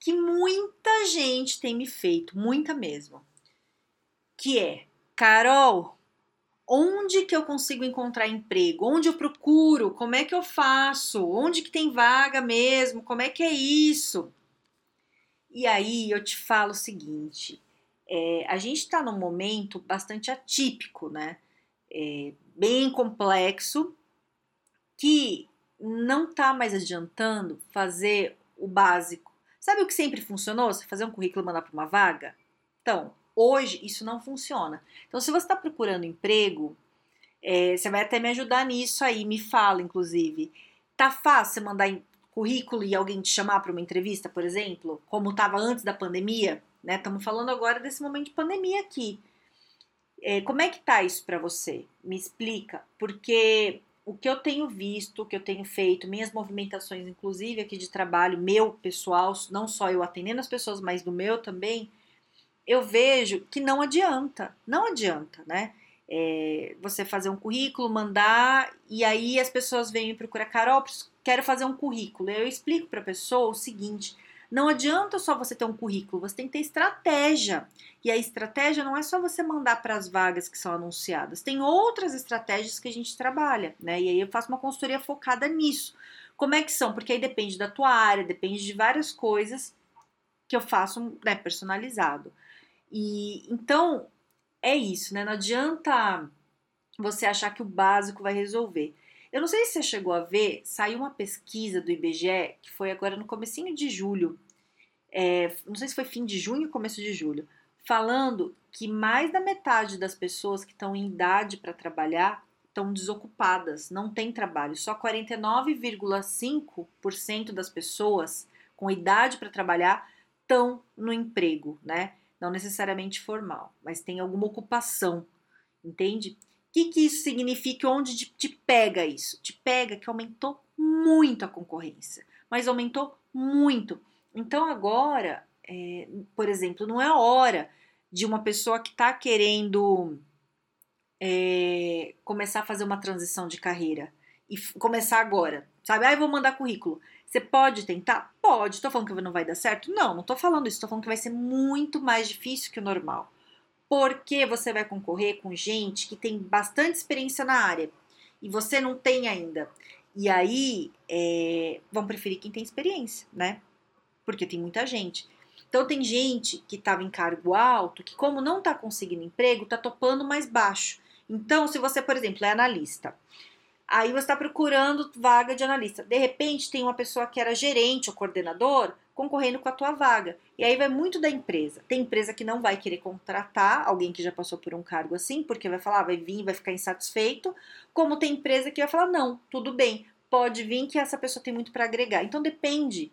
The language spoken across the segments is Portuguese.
que muita gente tem me feito, muita mesmo. Que é, Carol, onde que eu consigo encontrar emprego? Onde eu procuro? Como é que eu faço? Onde que tem vaga mesmo? Como é que é isso? E aí eu te falo o seguinte: é, a gente está num momento bastante atípico, né? É, bem complexo, que não está mais adiantando fazer o básico Sabe o que sempre funcionou? Você fazer um currículo e mandar para uma vaga? Então, hoje isso não funciona. Então, se você está procurando emprego, é, você vai até me ajudar nisso aí, me fala, inclusive. Tá fácil mandar currículo e alguém te chamar para uma entrevista, por exemplo, como estava antes da pandemia? Né? Estamos falando agora desse momento de pandemia aqui. É, como é que tá isso para você? Me explica, porque o que eu tenho visto, o que eu tenho feito, minhas movimentações, inclusive aqui de trabalho, meu pessoal, não só eu atendendo as pessoas, mas do meu também, eu vejo que não adianta, não adianta, né? É, você fazer um currículo, mandar, e aí as pessoas vêm me procurar, Carol, quero fazer um currículo. Eu explico para a pessoa o seguinte: não adianta só você ter um currículo, você tem que ter estratégia. E a estratégia não é só você mandar para as vagas que são anunciadas, tem outras estratégias que a gente trabalha, né? E aí eu faço uma consultoria focada nisso. Como é que são? Porque aí depende da tua área, depende de várias coisas que eu faço né, personalizado. E então é isso, né? Não adianta você achar que o básico vai resolver. Eu não sei se você chegou a ver, saiu uma pesquisa do IBGE, que foi agora no comecinho de julho, é, não sei se foi fim de junho ou começo de julho, falando que mais da metade das pessoas que estão em idade para trabalhar estão desocupadas, não tem trabalho. Só 49,5% das pessoas com idade para trabalhar estão no emprego, né? Não necessariamente formal, mas tem alguma ocupação, entende? O que, que isso significa? Onde te, pega isso? Te pega que aumentou muito a concorrência, mas aumentou muito. Então agora, é, por exemplo, não é hora de uma pessoa que está querendo é, começar a fazer uma transição de carreira e começar agora, sabe? Ah, eu vou mandar currículo. Você pode tentar? Pode. Estou falando que não vai dar certo? Não, não estou falando isso. Estou falando que vai ser muito mais difícil que o normal porque você vai concorrer com gente que tem bastante experiência na área e você não tem ainda. E aí é, vão preferir quem tem experiência, né? Porque tem muita gente. Então tem gente que estava em cargo alto, que como não está conseguindo emprego, está topando mais baixo. Então, se você, por exemplo, é analista, aí você está procurando vaga de analista. De repente tem uma pessoa que era gerente ou coordenador, concorrendo com a tua vaga. E aí vai muito da empresa. Tem empresa que não vai querer contratar alguém que já passou por um cargo assim, porque vai falar, ah, vai vir, vai ficar insatisfeito. Como tem empresa que vai falar, não, tudo bem, pode vir que essa pessoa tem muito para agregar. Então depende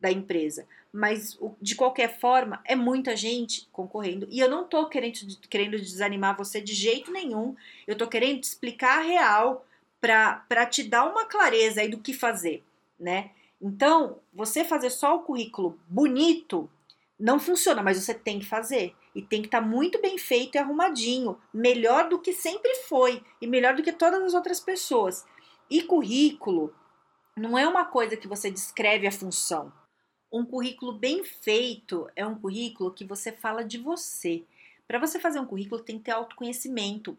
da empresa. Mas de qualquer forma, é muita gente concorrendo. E eu não tô querendo, querendo desanimar você de jeito nenhum. Eu tô querendo te explicar a real para te dar uma clareza aí do que fazer, né? Então, você fazer só o currículo bonito não funciona, mas você tem que fazer. E tem que estar tá muito bem feito e arrumadinho, melhor do que sempre foi e melhor do que todas as outras pessoas. E currículo não é uma coisa que você descreve a função. Um currículo bem feito é um currículo que você fala de você. Para você fazer um currículo tem que ter autoconhecimento.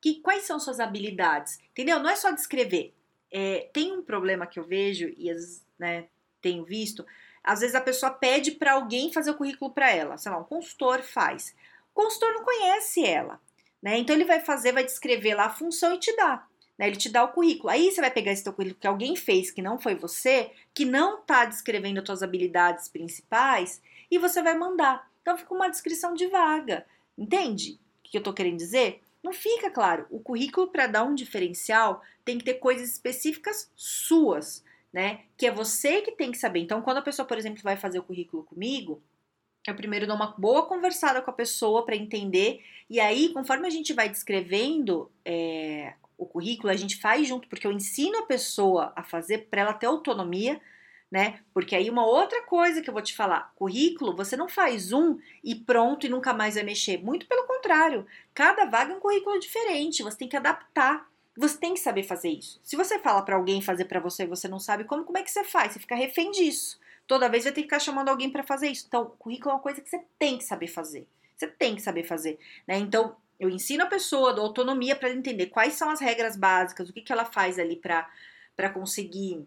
Que, quais são suas habilidades? Entendeu? Não é só descrever. É, tem um problema que eu vejo, e né, tenho visto, às vezes a pessoa pede para alguém fazer o currículo para ela, sei lá, um consultor faz. O consultor não conhece ela, né? Então ele vai fazer, vai descrever lá a função e te dá. Né? Ele te dá o currículo. Aí você vai pegar esse teu currículo que alguém fez, que não foi você, que não está descrevendo as tuas habilidades principais, e você vai mandar. Então fica uma descrição de vaga. Entende o que eu estou querendo dizer? Não fica claro. O currículo, para dar um diferencial, tem que ter coisas específicas suas né? Que é você que tem que saber. Então, quando a pessoa, por exemplo, vai fazer o currículo comigo, eu primeiro dou uma boa conversada com a pessoa para entender, e aí, conforme a gente vai descrevendo é, o currículo, a gente faz junto, porque eu ensino a pessoa a fazer para ela ter autonomia, né? Porque aí uma outra coisa que eu vou te falar, currículo, você não faz um e pronto e nunca mais vai mexer. Muito pelo contrário, cada vaga é um currículo diferente, você tem que adaptar. Você tem que saber fazer isso. Se você fala para alguém fazer para você e você não sabe como, como é que você faz? Você fica refém disso. Toda vez vai ter que ficar chamando alguém para fazer isso. Então, currículo é uma coisa que você tem que saber fazer. Você tem que saber fazer, né? Então, eu ensino a pessoa, dou autonomia para entender quais são as regras básicas, o que, que ela faz ali para conseguir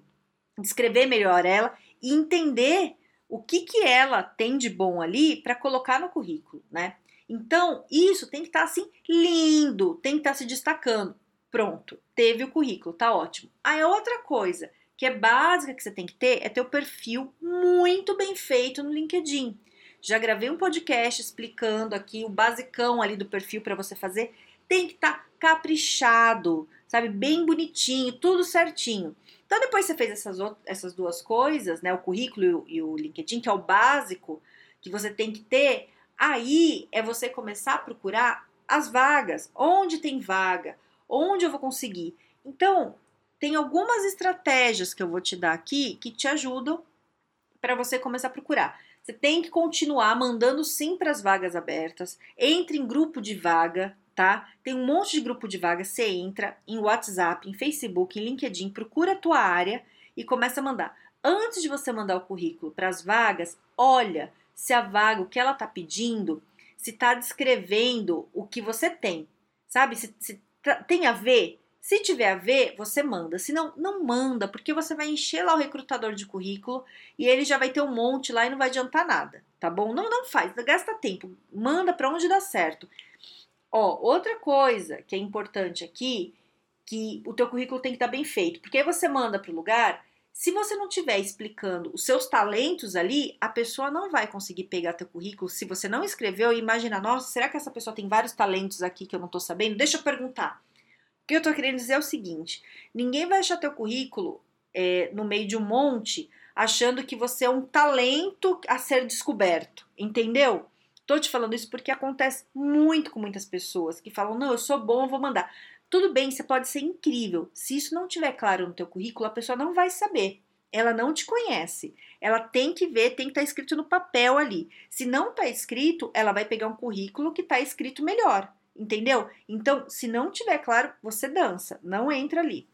descrever melhor ela e entender o que, que ela tem de bom ali para colocar no currículo, né? Então, isso tem que estar tá, assim lindo, tem que estar tá se destacando. Pronto, teve o currículo, tá ótimo. Aí outra coisa que é básica que você tem que ter é ter o perfil muito bem feito no LinkedIn. Já gravei um podcast explicando aqui o basicão ali do perfil para você fazer. Tem que estar tá caprichado, sabe? Bem bonitinho, tudo certinho. Então, depois você fez essas, essas duas coisas, né? O currículo e o LinkedIn, que é o básico que você tem que ter, aí é você começar a procurar as vagas. Onde tem vaga? Onde eu vou conseguir? Então, tem algumas estratégias que eu vou te dar aqui que te ajudam para você começar a procurar. Você tem que continuar mandando sim para as vagas abertas. Entre em grupo de vaga, tá? Tem um monte de grupo de vaga. Você entra em WhatsApp, em Facebook, em LinkedIn, procura a tua área e começa a mandar. Antes de você mandar o currículo para as vagas, olha se a vaga, o que ela está pedindo, se está descrevendo o que você tem, sabe? Se, se tem a ver se tiver a ver, você manda. Se não, não manda, porque você vai encher lá o recrutador de currículo e ele já vai ter um monte lá e não vai adiantar nada, tá bom? Não, não faz, gasta tempo. Manda para onde dá certo. Ó, outra coisa que é importante aqui, que o teu currículo tem que estar tá bem feito, porque aí você manda para o lugar, se você não estiver explicando os seus talentos ali, a pessoa não vai conseguir pegar teu currículo. Se você não escreveu imagina, nossa, será que essa pessoa tem vários talentos aqui que eu não estou sabendo? Deixa eu perguntar. O que eu estou querendo dizer é o seguinte: ninguém vai achar teu currículo é, no meio de um monte achando que você é um talento a ser descoberto, entendeu? Tô te falando isso porque acontece muito com muitas pessoas que falam: não, eu sou bom, eu vou mandar. Tudo bem, você pode ser incrível. Se isso não tiver claro no teu currículo, a pessoa não vai saber. Ela não te conhece. Ela tem que ver, tem que estar tá escrito no papel ali. Se não está escrito, ela vai pegar um currículo que está escrito melhor. Entendeu? Então, se não tiver claro, você dança, não entra ali.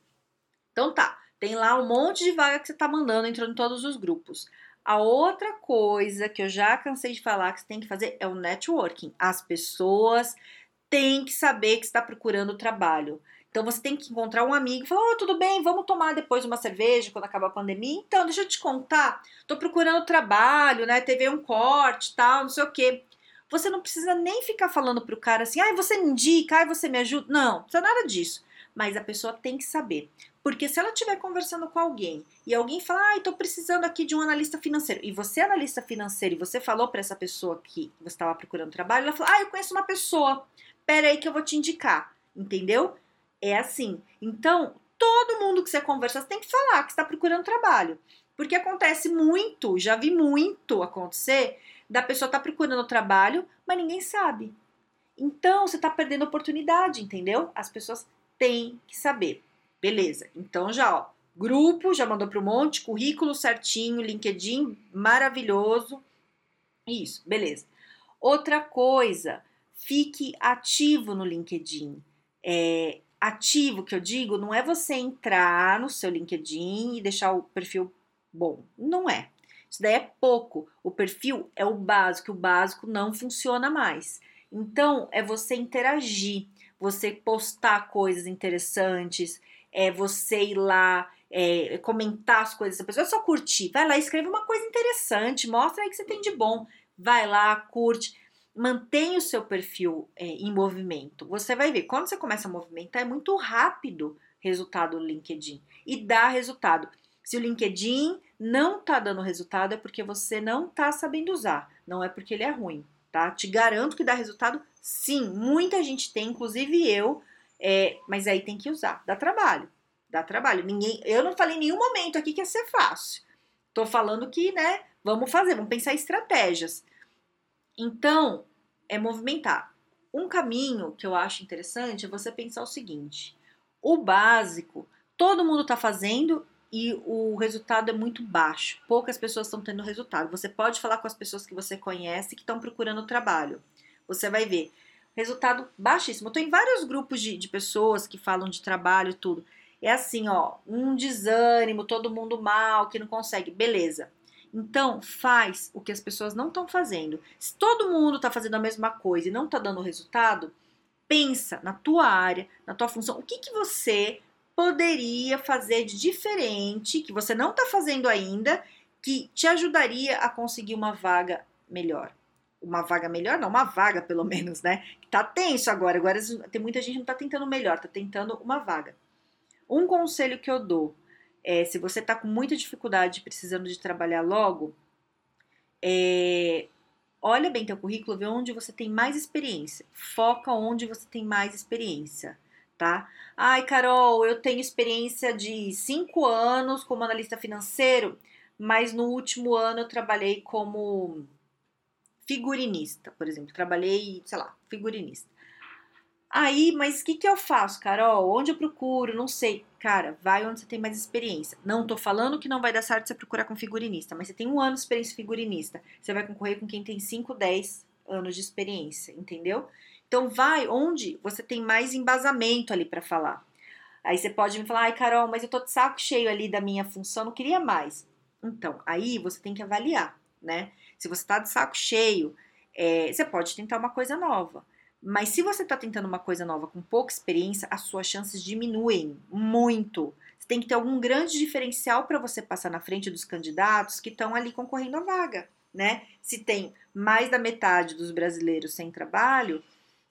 Então tá, tem lá um monte de vaga que você tá mandando, entrando em todos os grupos. A outra coisa que eu já cansei de falar que você tem que fazer é o networking. As pessoas têm que saber que está procurando trabalho. Então você tem que encontrar um amigo e falar: oh, tudo bem, vamos tomar depois uma cerveja quando acabar a pandemia. Então, deixa eu te contar, tô procurando trabalho, né? Teve um corte, tal, não sei o quê. Você não precisa nem ficar falando pro cara assim, ai, você me indica, ai, você me ajuda. Não, não precisa nada disso. Mas a pessoa tem que saber. Porque se ela estiver conversando com alguém e alguém falar, ai, tô precisando aqui de um analista financeiro, e você é analista financeiro e você falou para essa pessoa que você estava procurando trabalho, ela falou, ah, eu conheço uma pessoa, pera aí que eu vou te indicar, entendeu? É assim. Então, todo mundo que você conversa, você tem que falar que está procurando trabalho. Porque acontece muito, já vi muito acontecer da pessoa tá procurando trabalho, mas ninguém sabe. Então você está perdendo oportunidade, entendeu? As pessoas têm que saber. Beleza. Então já, ó, grupo, já mandou para um monte, currículo certinho, LinkedIn maravilhoso. Isso, beleza. Outra coisa, fique ativo no LinkedIn. É, ativo que eu digo não é você entrar no seu LinkedIn e deixar o perfil bom. Não é. Isso daí é pouco. O perfil é o básico, o básico não funciona mais. Então, é você interagir, você postar coisas interessantes, é você ir lá, é, comentar as coisas da pessoa, é só curtir. Vai lá, escreve uma coisa interessante, mostra aí que você tem de bom. Vai lá, curte. Mantenha o seu perfil é, em movimento. Você vai ver, quando você começa a movimentar, é muito rápido resultado no LinkedIn. E dá resultado. Se o LinkedIn não tá dando resultado, é porque você não tá sabendo usar, não é porque ele é ruim, tá? Te garanto que dá resultado, sim, muita gente tem, inclusive eu, é, mas aí tem que usar, dá trabalho. Dá trabalho. Ninguém, eu não falei em nenhum momento aqui que ia ser fácil. Tô falando que, né, vamos fazer, vamos pensar estratégias. Então, é movimentar. Um caminho que eu acho interessante é você pensar o seguinte: o básico, todo mundo está fazendo e o resultado é muito baixo. Poucas pessoas estão tendo resultado. Você pode falar com as pessoas que você conhece que estão procurando trabalho. Você vai ver resultado baixíssimo. Eu estou em vários grupos de, de pessoas que falam de trabalho e tudo. É assim, ó, um desânimo, todo mundo mal, que não consegue. Beleza. Então, faz o que as pessoas não estão fazendo. Se todo mundo está fazendo a mesma coisa e não está dando resultado, pensa na tua área, na tua função. O que, que você poderia fazer de diferente, que você não está fazendo ainda, que te ajudaria a conseguir uma vaga melhor? Uma vaga melhor, não, uma vaga pelo menos, né? Tá tenso agora. Agora tem muita gente que não tá tentando melhor, tá tentando uma vaga. Um conselho que eu dou é, se você tá com muita dificuldade, precisando de trabalhar logo, é, olha bem teu currículo, vê onde você tem mais experiência. Foca onde você tem mais experiência tá? Ai, Carol, eu tenho experiência de cinco anos como analista financeiro, mas no último ano eu trabalhei como figurinista, por exemplo. Trabalhei, sei lá, figurinista. Aí, mas o que, que eu faço, Carol? Onde eu procuro? Não sei. Cara, vai onde você tem mais experiência. Não tô falando que não vai dar certo você procurar com figurinista, mas você tem um ano de experiência figurinista. Você vai concorrer com quem tem 5, 10 anos de experiência, entendeu? Então vai onde você tem mais embasamento ali para falar. Aí você pode me falar, ai Carol, mas eu tô de saco cheio ali da minha função, não queria mais. Então, aí você tem que avaliar, né? Se você tá de saco cheio, é, você pode tentar uma coisa nova. Mas se você tá tentando uma coisa nova com pouca experiência, as suas chances diminuem muito. Você tem que ter algum grande diferencial para você passar na frente dos candidatos que estão ali concorrendo à vaga, né? Se tem mais da metade dos brasileiros sem trabalho,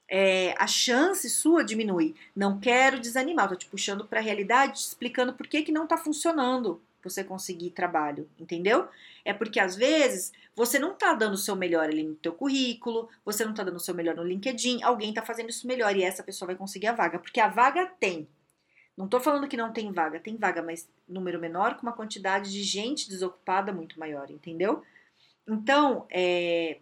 é, a chance sua diminui. Não quero desanimar, tô te puxando para a realidade, te explicando por que, que não está funcionando você conseguir trabalho, entendeu? É porque às vezes você não tá dando o seu melhor ali no teu currículo, você não tá dando o seu melhor no LinkedIn, alguém tá fazendo isso melhor e essa pessoa vai conseguir a vaga, porque a vaga tem. Não tô falando que não tem vaga, tem vaga, mas número menor com uma quantidade de gente desocupada muito maior, entendeu? Então, é,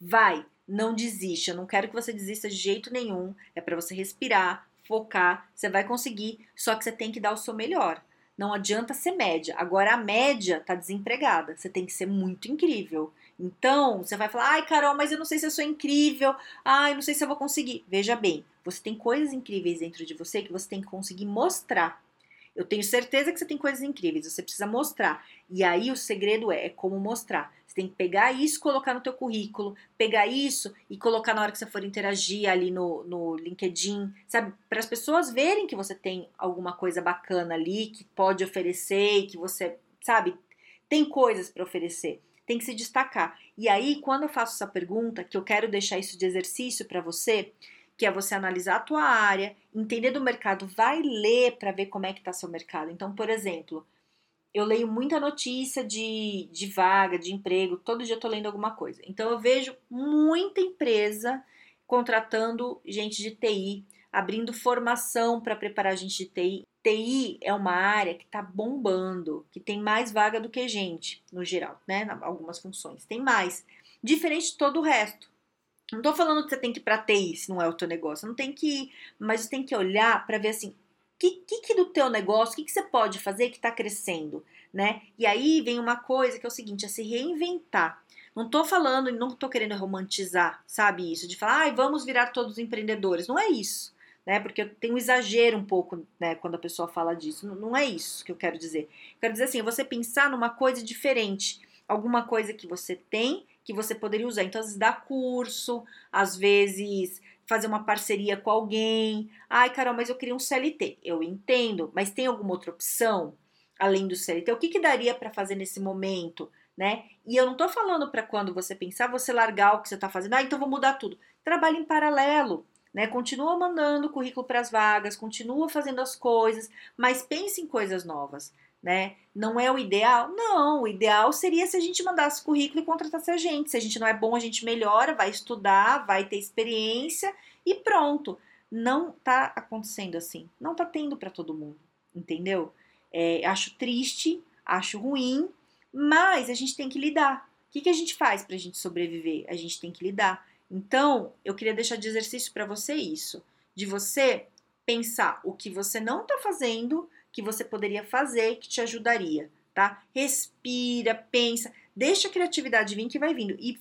vai, não desiste. Eu não quero que você desista de jeito nenhum. É para você respirar, focar. Você vai conseguir, só que você tem que dar o seu melhor. Não adianta ser média. Agora a média tá desempregada. Você tem que ser muito incrível. Então, você vai falar: "Ai, Carol, mas eu não sei se eu sou incrível. Ai, não sei se eu vou conseguir". Veja bem, você tem coisas incríveis dentro de você que você tem que conseguir mostrar. Eu tenho certeza que você tem coisas incríveis, você precisa mostrar. E aí o segredo é, é como mostrar. Tem que pegar isso, colocar no teu currículo, pegar isso e colocar na hora que você for interagir ali no, no LinkedIn, sabe? Para as pessoas verem que você tem alguma coisa bacana ali, que pode oferecer, que você, sabe, tem coisas para oferecer. Tem que se destacar. E aí, quando eu faço essa pergunta, que eu quero deixar isso de exercício para você, que é você analisar a tua área, entender do mercado, vai ler para ver como é que está seu mercado. Então, por exemplo, eu leio muita notícia de, de vaga, de emprego, todo dia eu tô lendo alguma coisa. Então eu vejo muita empresa contratando gente de TI, abrindo formação para preparar gente de TI. TI é uma área que está bombando, que tem mais vaga do que gente, no geral, né? Algumas funções. Tem mais. Diferente de todo o resto. Não tô falando que você tem que ir pra TI se não é o teu negócio. Não tem que ir, mas você tem que olhar para ver assim, que, que, que, do teu negócio, o que, que você pode fazer que está crescendo, né? E aí vem uma coisa que é o seguinte, é se reinventar. Não tô falando, não tô querendo romantizar, sabe isso? De falar, ai, vamos virar todos empreendedores. Não é isso, né? Porque tem um exagero um pouco, né, quando a pessoa fala disso. Não, não é isso que eu quero dizer. Eu quero dizer assim, é você pensar numa coisa diferente. Alguma coisa que você tem que você poderia usar. Então, às vezes, dar curso, às vezes fazer uma parceria com alguém. Ai, Carol, mas eu queria um CLT. Eu entendo, mas tem alguma outra opção além do CLT? O que, que daria para fazer nesse momento? Né? E eu não estou falando para quando você pensar, você largar o que você está fazendo, ah, então vou mudar tudo. Trabalhe em paralelo, né? Continua mandando currículo para as vagas, continua fazendo as coisas, mas pense em coisas novas né? Não é o ideal? Não, o ideal seria se a gente mandasse currículo e contratasse a gente. Se a gente não é bom, a gente melhora, vai estudar, vai ter experiência e pronto. Não tá acontecendo assim. Não tá tendo para todo mundo, entendeu? É, acho triste, acho ruim, mas a gente tem que lidar. O que, que a gente faz para a gente sobreviver? A gente tem que lidar. Então, eu queria deixar de exercício para você isso, de você pensar o que você não está fazendo, que você poderia fazer, que te ajudaria, tá? Respira, pensa, deixa a criatividade vir que vai vindo. E,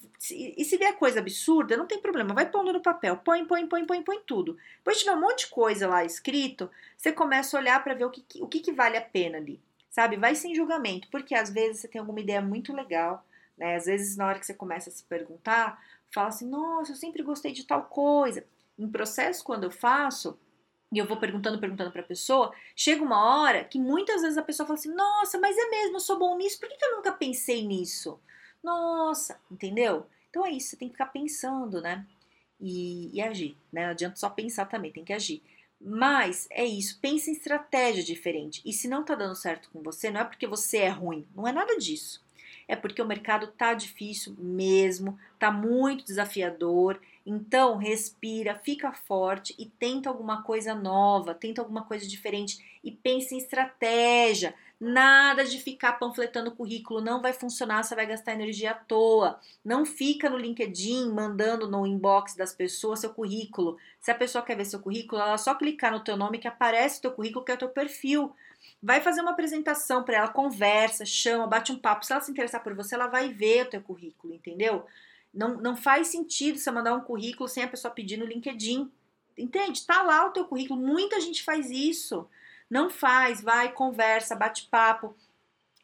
e, se vier coisa absurda, não tem problema, vai pondo no papel, põe, põe, põe, põe, põe tudo. Depois tiver um monte de coisa lá escrito, você começa a olhar para ver o que, o que, que vale a pena ali, sabe? Vai sem julgamento, porque às vezes você tem alguma ideia muito legal, né? Às vezes na hora que você começa a se perguntar, fala assim, nossa, eu sempre gostei de tal coisa. Em processo, quando eu faço, e eu vou perguntando, perguntando para a pessoa, chega uma hora que muitas vezes a pessoa fala assim: Nossa, mas é mesmo, eu sou bom nisso, por que, que eu nunca pensei nisso? Nossa, entendeu? Então é isso, você tem que ficar pensando, né? E, e agir, né? Não adianta só pensar também, tem que agir. Mas é isso, pense em estratégia diferente. E se não tá dando certo com você, não é porque você é ruim, não é nada disso. É porque o mercado tá difícil mesmo, tá muito desafiador então, respira, fica forte e tenta alguma coisa nova, tenta alguma coisa diferente e pense em estratégia. Nada de ficar panfletando currículo, não vai funcionar, você vai gastar energia à toa. Não fica no LinkedIn mandando no inbox das pessoas seu currículo. Se a pessoa quer ver seu currículo, ela só clicar no teu nome que aparece o teu currículo, que é o teu perfil. Vai fazer uma apresentação para ela, conversa, chama, bate um papo. Se ela se interessar por você, ela vai ver o teu currículo, entendeu? Não, não faz sentido você mandar um currículo sem a pessoa pedir no LinkedIn. Entende? Tá lá o teu currículo. Muita gente faz isso. Não faz, vai, conversa, bate papo.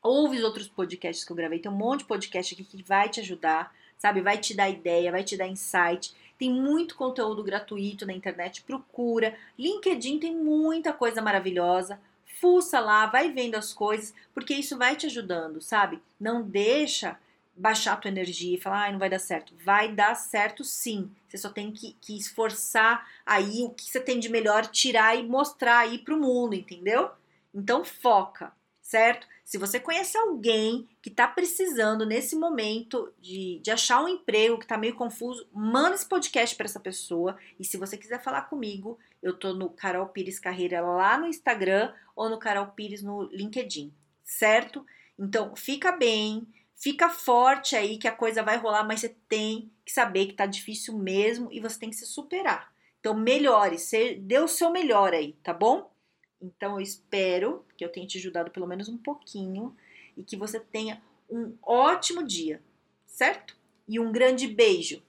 Ouve os outros podcasts que eu gravei. Tem um monte de podcast aqui que vai te ajudar, sabe? Vai te dar ideia, vai te dar insight. Tem muito conteúdo gratuito na internet. Procura. LinkedIn tem muita coisa maravilhosa. Fuça lá, vai vendo as coisas, porque isso vai te ajudando, sabe? Não deixa baixar a tua energia e falar, ah, não vai dar certo. Vai dar certo sim. Você só tem que, que esforçar aí o que você tem de melhor, tirar e mostrar aí pro mundo, entendeu? Então foca, certo? Se você conhece alguém que está precisando nesse momento de, de achar um emprego que está meio confuso, manda esse podcast para essa pessoa. E se você quiser falar comigo, eu tô no Carol Pires Carreira lá no Instagram ou no Carol Pires no LinkedIn, certo? Então fica bem Fica forte aí que a coisa vai rolar, mas você tem que saber que tá difícil mesmo e você tem que se superar. Então, melhore, você dê o seu melhor aí, tá bom? Então, eu espero que eu tenha te ajudado pelo menos um pouquinho e que você tenha um ótimo dia, certo? E um grande beijo.